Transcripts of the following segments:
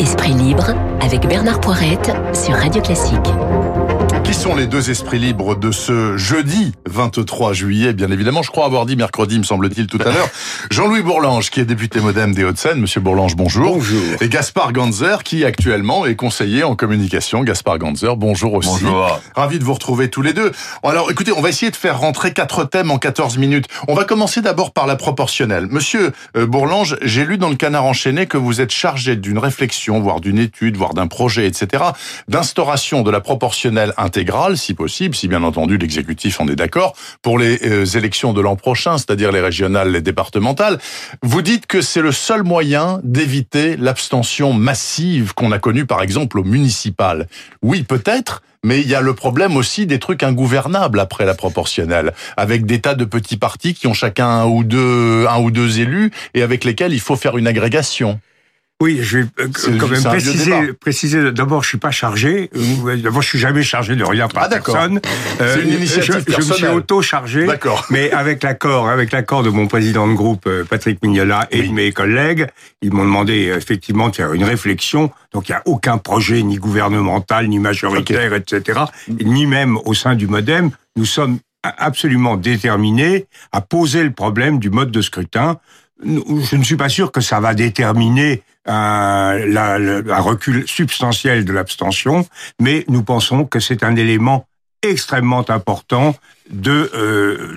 Esprit libre avec Bernard Poirette sur Radio Classique. Qui sont les deux esprits libres de ce jeudi 23 juillet? Bien évidemment, je crois avoir dit mercredi, me semble-t-il, tout à l'heure. Jean-Louis Bourlange, qui est député modem des Hauts-de-Seine. Monsieur Bourlange, bonjour. Bonjour. Et Gaspard Ganzer, qui actuellement est conseiller en communication. Gaspard Ganzer, bonjour aussi. Bonjour. Ravi de vous retrouver tous les deux. Alors, écoutez, on va essayer de faire rentrer quatre thèmes en 14 minutes. On va commencer d'abord par la proportionnelle. Monsieur euh, Bourlange, j'ai lu dans le Canard enchaîné que vous êtes chargé d'une réflexion, voire d'une étude, voire d'un projet, etc., d'instauration de la proportionnelle intégrale, si possible, si bien entendu l'exécutif en est d'accord, pour les euh, élections de l'an prochain, c'est-à-dire les régionales, les départementales. Vous dites que c'est le seul moyen d'éviter l'abstention massive qu'on a connue, par exemple, au municipal. Oui, peut-être, mais il y a le problème aussi des trucs ingouvernables après la proportionnelle, avec des tas de petits partis qui ont chacun un ou deux, un ou deux élus et avec lesquels il faut faire une agrégation. Oui, je vais euh, quand même préciser. D'abord, je suis pas chargé. Euh, D'abord, je suis jamais chargé de rien par Ah, personne. C'est une initiative je, je me suis auto-chargé. D'accord. Mais avec l'accord, avec l'accord de mon président de groupe, euh, Patrick Mignola, et Oui. de mes collègues, ils m'ont demandé euh, effectivement de faire une réflexion. Donc, il n'y a aucun projet, ni gouvernemental, ni majoritaire, etc., ni même au sein du MoDem. Nous sommes absolument déterminés à poser le problème du mode de scrutin. Je ne suis pas sûr que ça va déterminer le- un recul substantiel de l'abstention, mais nous pensons que c'est un élément extrêmement important de, euh,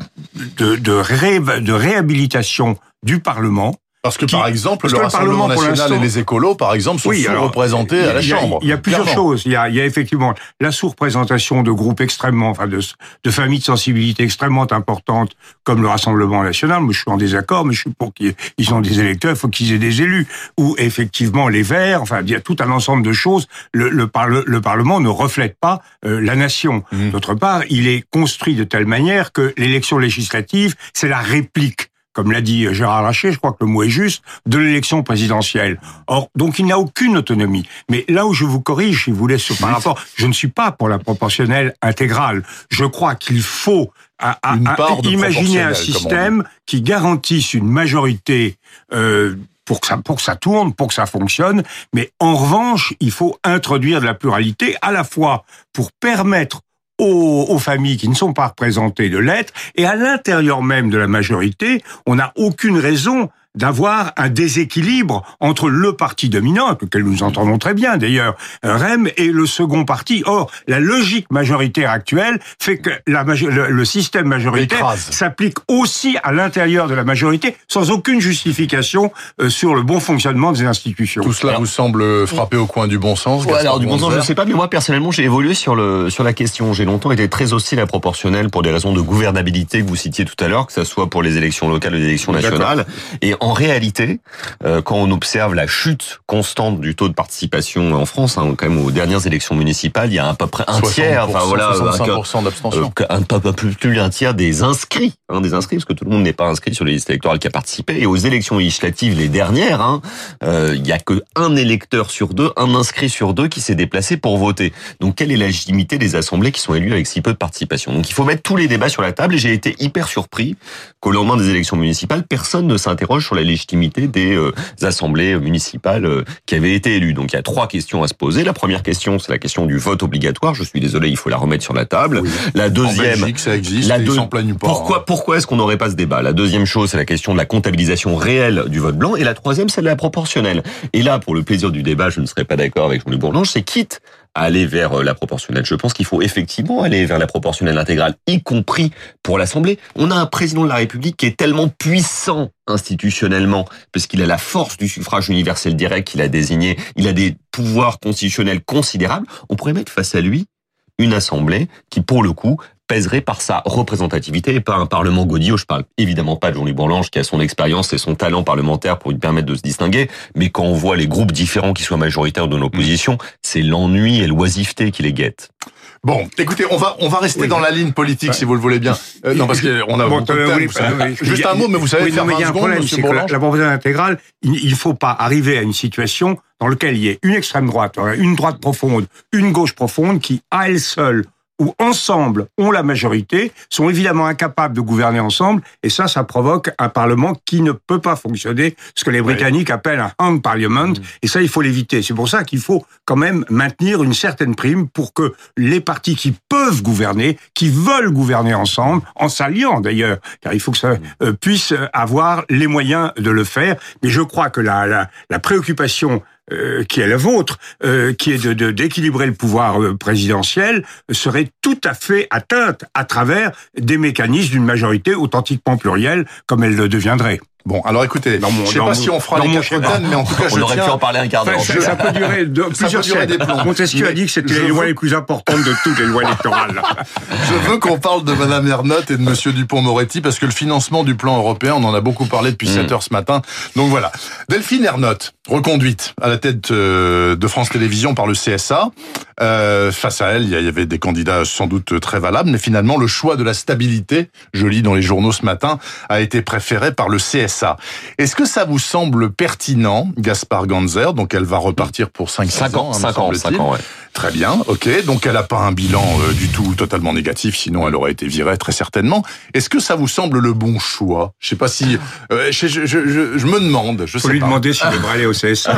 réhabilitation du Parlement. Parce que Qui- par exemple, le Rassemblement national et les écolos, par exemple, sont alors, sous-représentés à la il y a- Chambre. Il y a plusieurs Clairement. choses. Il y a, il y a effectivement la sous-représentation de groupes extrêmement, enfin de, de familles de sensibilité extrêmement importantes, comme le Rassemblement national. Moi, je suis en désaccord, mais je suis pour qu'ils ils ont des électeurs, il faut qu'ils aient des élus. Ou effectivement les Verts. Enfin, il y a tout un ensemble de choses. Le, le, parle- le Parlement ne reflète pas euh, la nation. Mhm. D'autre part, il est construit de telle manière que l'élection législative, c'est la réplique comme l'a dit Gérard Larcher, je crois que le mot est juste, de l'élection présidentielle. Or, donc il n'a aucune autonomie. Mais là où je vous corrige, si vous voulez, sur- par rapport, je ne suis pas pour la proportionnelle intégrale. Je crois qu'il faut à- à- à- imaginer un système qui garantisse une majorité euh, pour que ça pour que ça tourne, pour que ça fonctionne. Mais en revanche, il faut introduire de la pluralité à la fois pour permettre aux, familles qui ne sont pas représentées de l'être, et à l'intérieur même de la majorité, on n'a aucune raison d'avoir un déséquilibre entre le parti dominant, avec lequel nous entendons très bien d'ailleurs, REM, et le second parti. Or, la logique majoritaire actuelle fait que la le, le système majoritaire s'applique aussi à l'intérieur de la majorité, sans aucune justification euh, sur le bon fonctionnement des institutions. Tout cela vous semble frapper au coin du bon sens Ouais, alors du bon sens, je Gonzer sais pas, mais moi personnellement, j'ai évolué sur le sur la question. J'ai longtemps été très hostile à proportionnel pour des raisons de gouvernabilité que vous citiez tout à l'heure, que ça soit pour les élections locales ou les élections nationales. Et en réalité, euh, quand on observe la chute constante du taux de participation en France, hein, quand même aux dernières élections municipales, il y a à peu près un tiers, enfin voilà, un- 65% d'abstention. euh, un peu plus, plus d'un tiers des inscrits, hein, des inscrits, parce que tout le monde n'est pas inscrit sur les listes électorales qui a participé. Et aux élections législatives, les dernières, hein, euh, il y a que un électeur sur deux, un inscrit sur deux qui s'est déplacé pour voter. Donc quelle est la légitimité des assemblées qui sont élues avec si peu de participation? Donc il faut mettre tous les débats sur la table. Et j'ai été hyper surpris qu'au lendemain des élections municipales, personne ne s'interroge sur la légitimité des euh, assemblées municipales euh, qui avaient été élues. Donc il y a trois questions à se poser. La première question, c'est la question du vote obligatoire. Je suis désolé, il faut la remettre sur la table. La En deuxième, Belgique, ça existe, la ils pas. pourquoi, hein. pourquoi est-ce qu'on n'aurait pas ce débat? La deuxième chose, c'est la question de la comptabilisation réelle du vote blanc. Et la troisième, c'est de la proportionnelle. Et là, pour le plaisir du débat, je ne serais pas d'accord avec Jean-Luc Bourlange, c'est quitte aller vers euh, la proportionnelle. Je pense qu'il faut effectivement aller vers la proportionnelle intégrale, y compris pour l'Assemblée. On a un président de la République qui est tellement puissant institutionnellement, puisqu'il a la force du suffrage universel direct qu'il a désigné, il a des pouvoirs constitutionnels considérables. On pourrait mettre face à lui une assemblée qui, pour le coup, pèserait par sa représentativité et pas un parlement godillot. Je parle évidemment pas de Jean-Luc Bourlange qui a son expérience et son talent parlementaire pour lui permettre de se distinguer, mais quand on voit les groupes différents qui soient majoritaires de l'opposition, c'est l'ennui et l'oisiveté qui les guettent. Bon, écoutez, on va on va rester Oui. dans la ligne politique si vous le voulez bien. Euh, non, parce qu'on a Bon, beaucoup de euh, oui, vous savez. oui, Juste un mot, mais vous savez oui, faire non, mais il y 20 a un secondes, problème, Monsieur que la, la proportionnelle intégrale, il ne faut pas arriver à une situation dans laquelle il y ait une extrême droite, une droite profonde, une gauche profonde qui, à elle seule, où ensemble ont la majorité, sont évidemment incapables de gouverner ensemble, et ça, ça provoque un Parlement qui ne peut pas fonctionner, ce que les Britanniques appellent un hung parliament, mmh. et ça, il faut l'éviter. C'est pour ça qu'il faut quand même maintenir une certaine prime pour que les partis qui peuvent gouverner, qui veulent gouverner ensemble, en s'alliant d'ailleurs, car il faut que ça mmh. euh, puisse avoir les moyens de le faire. Mais je crois que la, la, la préoccupation euh, qui est la vôtre, euh, qui est de d'équilibrer le pouvoir euh, présidentiel, serait tout à fait atteinte à travers des mécanismes d'une majorité authentiquement plurielle, comme elle le deviendrait. Bon, alors écoutez, je ne sais pas si on fera les quatre thèmes, mais en tout cas, on aurait pu en parler un quart d'heure. ça, peut durer de, plusieurs siècles. Montesquieu a dit que c'était les lois les plus importantes de toutes les lois électorales. je veux qu'on parle de Madame Ernotte et de Monsieur Dupont-Moretti parce que le financement du plan européen, on en a beaucoup parlé depuis 7 mm. heures ce matin. Donc voilà. Delphine Ernotte, reconduite à la tête euh, de France Télévisions par le CSA. Euh, face à elle, il y avait des candidats sans doute très valables, mais finalement, le choix de la stabilité, je lis dans les journaux ce matin, a été préféré par le CSA. Est-ce que ça vous semble pertinent, Gaspard Ganzer? Donc elle va repartir pour 5, 5 ans, 5 ans, 5 ans, ouais. Très bien, ok. Donc elle n'a pas un bilan euh, du tout totalement négatif, sinon elle aurait été virée très certainement. Est-ce que ça vous semble le bon choix? Je sais pas si... Euh, je, je, je, je, me demande, je Faut sais lui demander s'il devrait aller au CSA.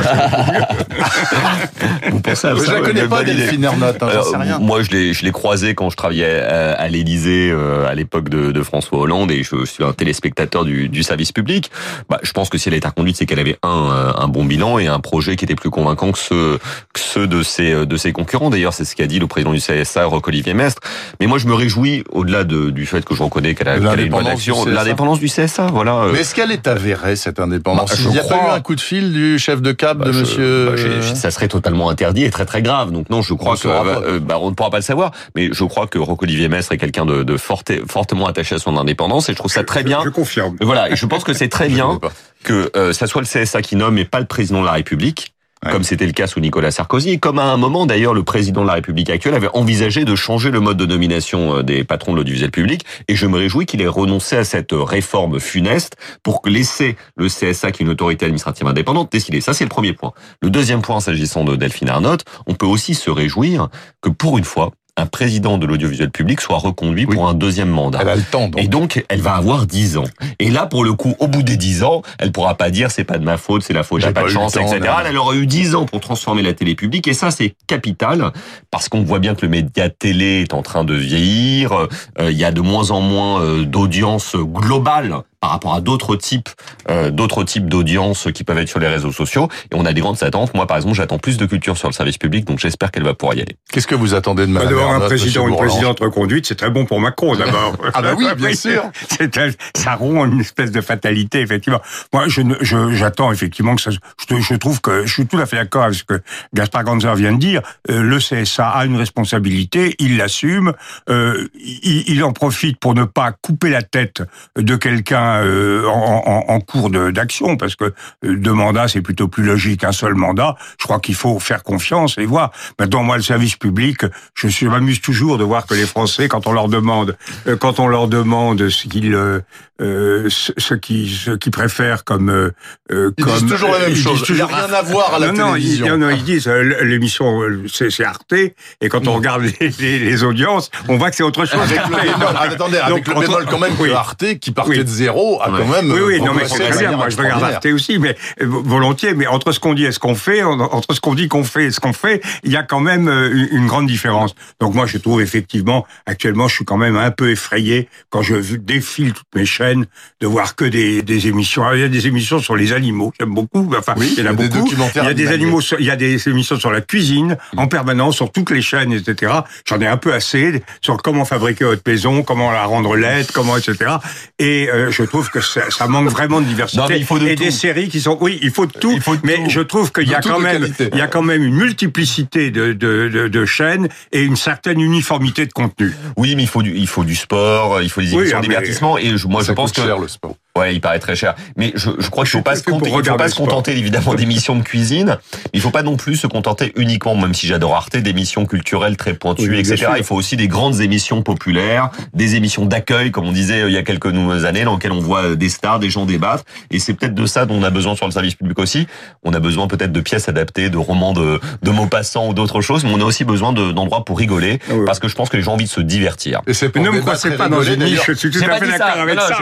vous pensez à ça Je la connais pas, Delphine Ernotte, hein, sais rien. Moi, je l'ai, je l'ai croisé quand je travaillais à, à l'Élysée euh, à l'époque de, de, François Hollande et je suis un téléspectateur du, du service public. Bah, je pense que si elle est reconduite, c'est qu'elle avait un, un bon bilan et un projet qui était plus convaincant que ceux, que ceux de ses, de ses concurrents D'ailleurs, c'est ce qu'a dit le président du CSA, Roch-Olivier Mestre. Mais moi, je me réjouis, au-delà de, du fait que je reconnais qu'elle a, qu une bonne action, l'indépendance du CSA. Voilà. Euh. Mais est-ce qu'elle est avérée, cette indépendance? Bah, Il n'y a pas eu un coup de fil du chef de cab de bah, monsieur... Bah, ça serait totalement interdit et très très grave. Donc non, je crois que... Euh, bah, on ne pourra pas le savoir. Mais je crois que Roch-Olivier Mestre est quelqu'un de, de fortement attaché à son indépendance et je trouve ça très bien. Je confirme. Voilà, et je pense que c'est très bien que euh, ça soit le CSA qui nomme et pas le président de la République comme c'était le cas sous Nicolas Sarkozy, comme à un moment d'ailleurs le président de la République actuelle avait envisagé de changer le mode de nomination euh, des patrons de l'audiovisuel public, et je me réjouis qu'il ait renoncé à cette réforme funeste pour laisser le CSA, qui est une autorité administrative indépendante, décider. Ça, c'est le premier point. Le deuxième point, s'agissant de Delphine Arnott, on peut aussi se réjouir que pour une fois, un président de l'audiovisuel public soit reconduit pour un deuxième mandat. Elle a le temps. Et donc, elle va avoir dix ans. Et là, pour le coup, au bout des dix ans, elle pourra pas dire c'est pas de ma faute, c'est la faute, j'ai pas, de chance, etc. Elle aura eu dix ans pour transformer la télé publique. Et ça, c'est capital parce qu'on voit bien que le média télé est en train de vieillir. Euh, il y a de moins en moins euh, d'audience globale par rapport à d'autres types euh, d'autres types d'audiences qui peuvent être sur les réseaux sociaux. Et on a des grandes attentes. Moi par exemple j'attends plus de culture sur le service public donc j'espère qu'elle va pouvoir y aller. Qu'est-ce que vous attendez de Madame D'avoir un président ou une présidente reconduite c'est très bon pour Macron d'abord. Ah bah oui bien sûr. Ça rompt une espèce de fatalité effectivement. Moi je j'attends effectivement que ça je, je, trouve que je suis tout à fait d'accord avec ce que Gaspard Ganzer vient de dire. Euh, le CSA a une responsabilité il l'assume. Euh, il, il en profite pour ne pas couper la tête de quelqu'un euh, en, en, cours d'action, parce que euh, deux mandats, c'est plutôt plus logique qu'un seul mandat. Je crois qu'il faut faire confiance et voir. Maintenant, moi, le service public, je m'amuse toujours de voir que les Français, quand on leur demande, euh, quand on leur demande ce qu'ils euh, ce qui ce qui préfèrent comme euh, ils comme disent toujours la même chose. Il n'y a rien à voir à la non, télévision. Non, non, ils disent l'émission c'est Arte et quand on regarde les, les, audiences, on voit que c'est autre chose. Avec le attendez, avec le bémol quand même que Arte qui partait de zéro a quand même. Oui, oui, non, mais c'est très bien. Moi, je regarde Arte aussi, mais euh, volontiers. Mais entre ce qu'on dit et ce qu'on fait, entre ce qu'on dit qu'on fait et ce qu'on fait, il y a quand même euh, une grande différence. Donc moi, je trouve effectivement, actuellement, je suis quand même un peu effrayé quand je défile toutes mes chaînes de voir que des, des émissions. il y a des émissions sur les animaux, j'aime beaucoup. Enfin, oui, il y en a beaucoup. Il y a des animaux, il y a des émissions sur la cuisine en permanence sur toutes les chaînes, etc. J'en ai un peu assez sur comment fabriquer votre maison, comment la rendre laide, comment etc. Et euh, je trouve que ça, ça, manque vraiment de diversité. il faut de et des séries qui sont, oui, il faut de tout. mais je trouve qu'il y a quand même, il y a quand même une multiplicité de, de, de, de, chaînes et une certaine uniformité de contenu. Oui, mais il faut du, il faut du sport, il faut des émissions de divertissement. Et moi, je pense que cher, le sport. Ouais, il paraît très cher. Mais je, je crois qu'il faut pas se, faut pas se contenter évidemment d'émissions de cuisine. Il faut pas non plus se contenter uniquement, même si j'adore Arte, d'émissions culturelles très pointues, Oui, etc. sûr. Il faut aussi des grandes émissions populaires, des émissions d'accueil, comme on disait euh, il y a quelques années, dans lesquelles on voit euh, des stars, des gens débattre. Et c'est peut-être de ça dont on a besoin sur le service public aussi. On a besoin peut-être de pièces adaptées, de romans de, de mots passants ou d'autres choses, mais on a aussi besoin de- d'endroits pour rigoler, Ah oui. parce que je pense que les gens ont envie de se divertir. Et Ne me croisez pas dans une niche, je suis tout à fait d'accord avec ça.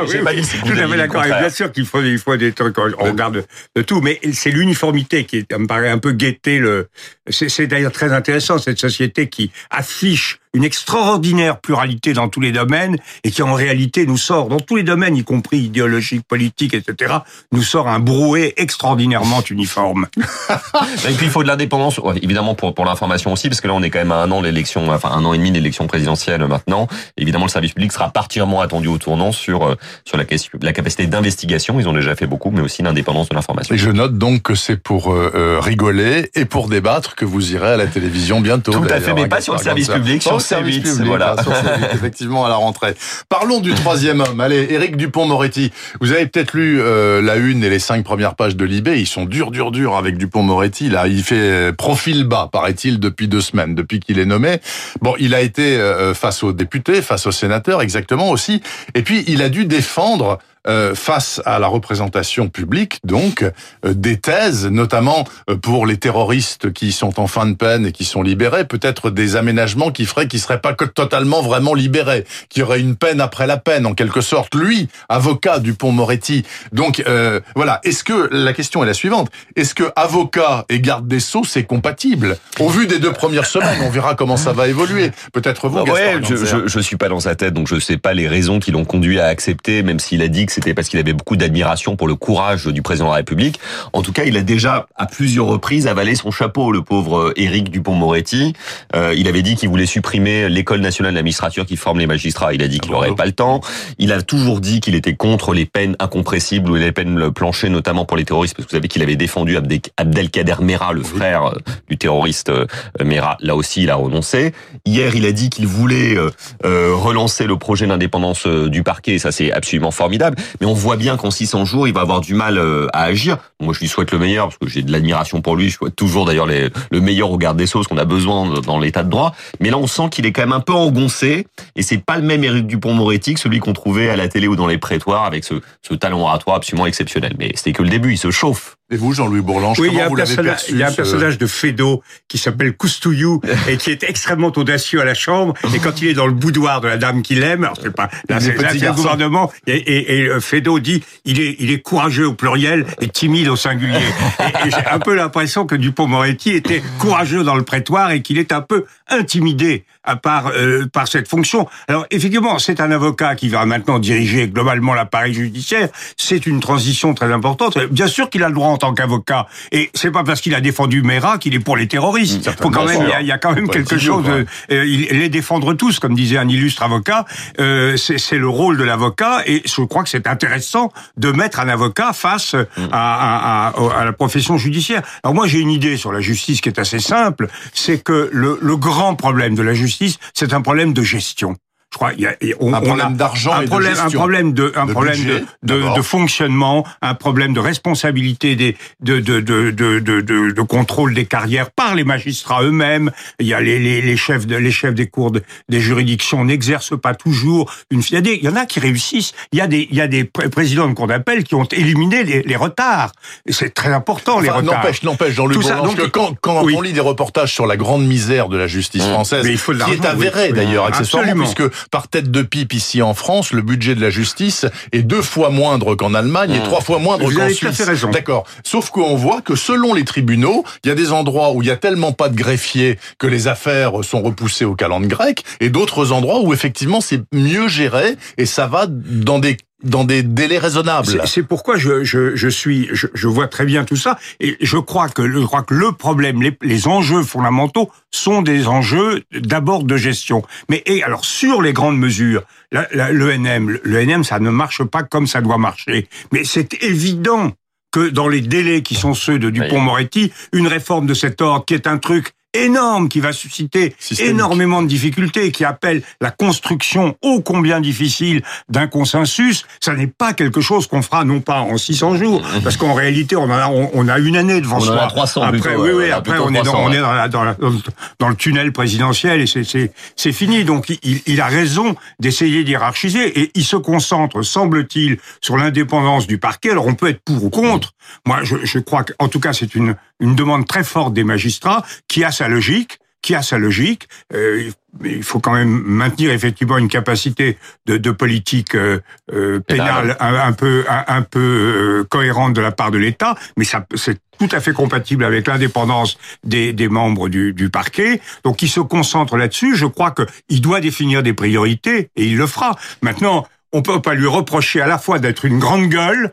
D'accord. Et bien sûr qu'il faut, il faut des trucs, on regarde de tout, mais c'est l'uniformité qui me paraît un peu guetter le. C'est d'ailleurs très intéressant cette société qui affiche une extraordinaire pluralité dans tous les domaines et qui en réalité nous sort dans tous les domaines, y compris idéologique, politique, etc. nous sort un brouet extraordinairement uniforme. Et puis il faut de l'indépendance, ouais, évidemment pour pour l'information aussi, parce que là on est quand même à un an l'élection, enfin un an et demi de l'élection présidentielle maintenant. Évidemment le service public sera particulièrement attendu au tournant sur euh, sur la question, la capacité d'investigation. Ils ont déjà fait beaucoup, mais aussi l'indépendance de l'information. Et je note donc que c'est pour euh, euh, rigoler et pour débattre que vous irez à la télévision bientôt. Tout à fait, mais à pas sur le service public, sur au service C8, public, voilà. hein, sur C8, effectivement, à la rentrée. Parlons du troisième homme. Allez, Éric Dupont-Moretti. Vous avez peut-être lu euh, la une et les cinq premières pages de Libé. Ils sont durs, durs, durs avec Dupont-Moretti. Là, il fait euh, profil bas, paraît-il, depuis deux semaines, depuis qu'il est nommé. Bon, il a été euh, face aux députés, face aux sénateurs, exactement aussi. Et puis, il a dû défendre euh, face à la représentation publique, donc, euh, des thèses, notamment euh, pour les terroristes qui sont en fin de peine et qui sont libérés, peut-être des aménagements qui feraient qu'ils seraient pas que totalement vraiment libérés, qu'il y aurait une peine après la peine, en quelque sorte. Lui, avocat du pont Moretti. Donc, euh, voilà. Est-ce que, la question est la suivante, est-ce que avocat et garde des Sceaux, c'est compatible? Au vu des deux premières semaines, on verra comment ça va évoluer. Peut-être vous, Bah ouais, je, je, je suis pas dans sa tête, donc je sais pas les raisons qui l'ont conduit à accepter, même s'il a dit que c'était parce qu'il avait beaucoup d'admiration pour le courage du président de la République. En tout cas, il a déjà à plusieurs reprises avalé son chapeau, le pauvre Éric Dupont-Moretti. Euh, il avait dit qu'il voulait supprimer l'école nationale de la magistrature qui forme les magistrats. Il a dit qu'il bravo. n'aurait pas le temps. Il a toujours dit qu'il était contre les peines incompressibles ou les peines planchées, notamment pour les terroristes, parce que vous savez qu'il avait défendu Abdel- Abdelkader Mera, le frère euh, du terroriste euh, Mera. Là aussi, il a renoncé. Hier, il a dit qu'il voulait euh, euh, relancer le projet d'indépendance euh, du parquet, et ça c'est absolument formidable. Mais on voit bien qu'en 600 jours, il va avoir du mal euh, à agir. Moi, je lui souhaite le meilleur, parce que j'ai de l'admiration pour lui. Je souhaite toujours d'ailleurs le meilleur au garde des Sceaux, ce qu'on a besoin dans l'état de droit. Mais là, on sent qu'il est quand même un peu engoncé, et c'est pas le même Éric Dupont-Moretti que celui qu'on trouvait à la télé ou dans les prétoires, avec ce, ce talent oratoire absolument exceptionnel. Mais c'était que le début, il se chauffe. Et vous, Jean-Louis Bourlange, Oui, il y comment a un vous l'avez personnage, perçu il y a un personnage de Fédo qui s'appelle Coustouillou et qui est extrêmement audacieux à la chambre. Et quand il est dans le boudoir de la dame qu'il aime, alors c'est pas, là c'est le gouvernement, et, et, et euh, Fédo dit, il est, il est courageux au pluriel et timide au singulier. Et, et j'ai un peu l'impression que Dupont-Moretti était courageux dans le prétoire et qu'il est un peu intimidé à part, euh, par cette fonction. Alors effectivement, c'est un avocat qui va maintenant diriger globalement l'appareil judiciaire. C'est une transition très importante. Bien sûr qu'il a le droit tant qu'avocat. Et c'est pas parce qu'il a défendu Mera qu'il est pour les terroristes. Mmh, Faut quand même, il y a, il y a quand même quelque chose. De, euh, il, les défendre tous, comme disait un illustre avocat. Euh, c'est c'est le rôle de l'avocat. Et je crois que c'est intéressant de mettre un avocat face Mmh. à, à, à, à la profession judiciaire. Alors moi, j'ai une idée sur la justice qui est assez simple. C'est que le, le grand problème de la justice, c'est un problème de gestion. Crois, il y a, on, Un problème a d'argent un et de problème, un problème de, un De problème budget, de, de, de fonctionnement, un problème de responsabilité des, de, de, de, contrôle des carrières par les magistrats eux-mêmes. Il y a les, les, les chefs de, les chefs des cours de- des juridictions n'exercent pas toujours une. Il y, a des, il y en a qui réussissent. Il y a des, il y a des pré- présidents de cour d'appel qui ont éliminé les, les retards. Et C'est très important les Enfin, retards. N'empêche, n'empêche, Jean-Luc donc, que quand, quand oui. on lit des reportages sur la grande misère de la justice Mmh. française, Mais il faut de qui est avérée oui. d'ailleurs accessoirement, absolument. puisque par tête de pipe ici en France, le budget de la justice est deux fois moindre qu'en Allemagne et Mmh. trois fois moindre qu'en Suisse. D'accord. Sauf qu'on voit que selon les tribunaux, il y a des endroits où il y a tellement pas de greffiers que les affaires sont repoussées au calendrier grec, et d'autres endroits où effectivement c'est mieux géré et ça va dans des dans des délais raisonnables. C'est- pourquoi je, je, je suis, je, je vois très bien tout ça, et je crois que, je crois que le problème, les, les enjeux fondamentaux sont des enjeux d'abord de gestion. Mais et alors sur les grandes mesures, la- la- l'ENM, l'ENM, ça ne marche pas comme ça doit marcher. Mais c'est évident que dans les délais qui sont ceux de Dupont-Moretti, une réforme de cet ordre, qui est un truc énorme qui va susciter Systémique. énormément de difficultés, qui appelle la construction ô combien difficile d'un consensus. Ça n'est pas quelque chose qu'on fera non pas en 600 jours, parce qu'en réalité on en a on, on a une année devant On en soi. a 300 après, plutôt, oui, oui, on a après on est dans, 300, on ouais. est dans, la- dans, la- dans le- tunnel présidentiel et c'est fini. Donc il, il a raison d'essayer d'hierarchiser et il se concentre, semble-t-il, sur l'indépendance du parquet. Alors on peut être pour ou contre. Moi, je, je crois qu'en tout cas c'est une une demande très forte des magistrats qui a sa logique qui a sa logique. Euh, il faut quand même maintenir effectivement une capacité de, de politique euh, euh, pénale un, un peu un, un peu cohérente de la part de l'État, mais ça c'est tout à fait compatible avec l'indépendance des, des membres du, du parquet. Donc il se concentre là-dessus. Je crois qu'il doit définir des priorités et il le fera. Maintenant. On peut pas lui reprocher à la fois d'être une grande gueule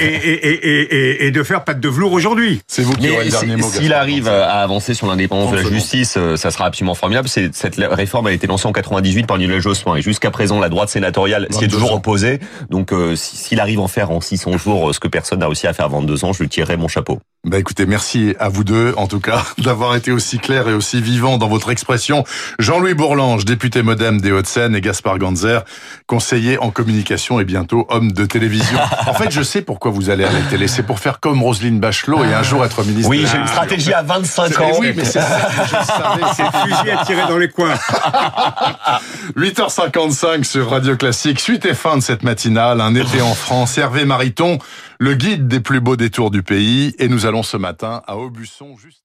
et, et, et, et, et, et de faire patte de velours aujourd'hui. C'est vous qui aurez le dernier mot. s'il arrive à avancer sur l'indépendance de la justice, euh, ça sera absolument formidable. Cette réforme a été lancée en 98 par Lionel Jospin et jusqu'à présent la droite sénatoriale s'y est 22 toujours opposée. Donc euh, si- s'il arrive à en faire en 600 jours euh, ce que personne n'a réussi à faire en 22 ans, je lui tirerai mon chapeau. Bah écoutez, merci à vous deux, en tout cas, d'avoir été aussi clair et aussi vivant dans votre expression. Jean-Louis Bourlange, député modem des Hauts-de-Seine, et Gaspard Ganzer, conseiller en communication et bientôt homme de télévision. En fait, je sais pourquoi vous allez à la télé. C'est pour faire comme Roselyne Bachelot et un jour être ministre. Oui, j'ai une stratégie à 25 C'est- ans. Oui, mais c'est ça, je le savais. C'est fusil à tirer dans les coins. 8h55 sur Radio Classique. Suite et fin de cette matinale. Un été en France. Hervé Mariton, le guide des plus beaux détours du pays. Et nous allons ce matin à Aubusson, juste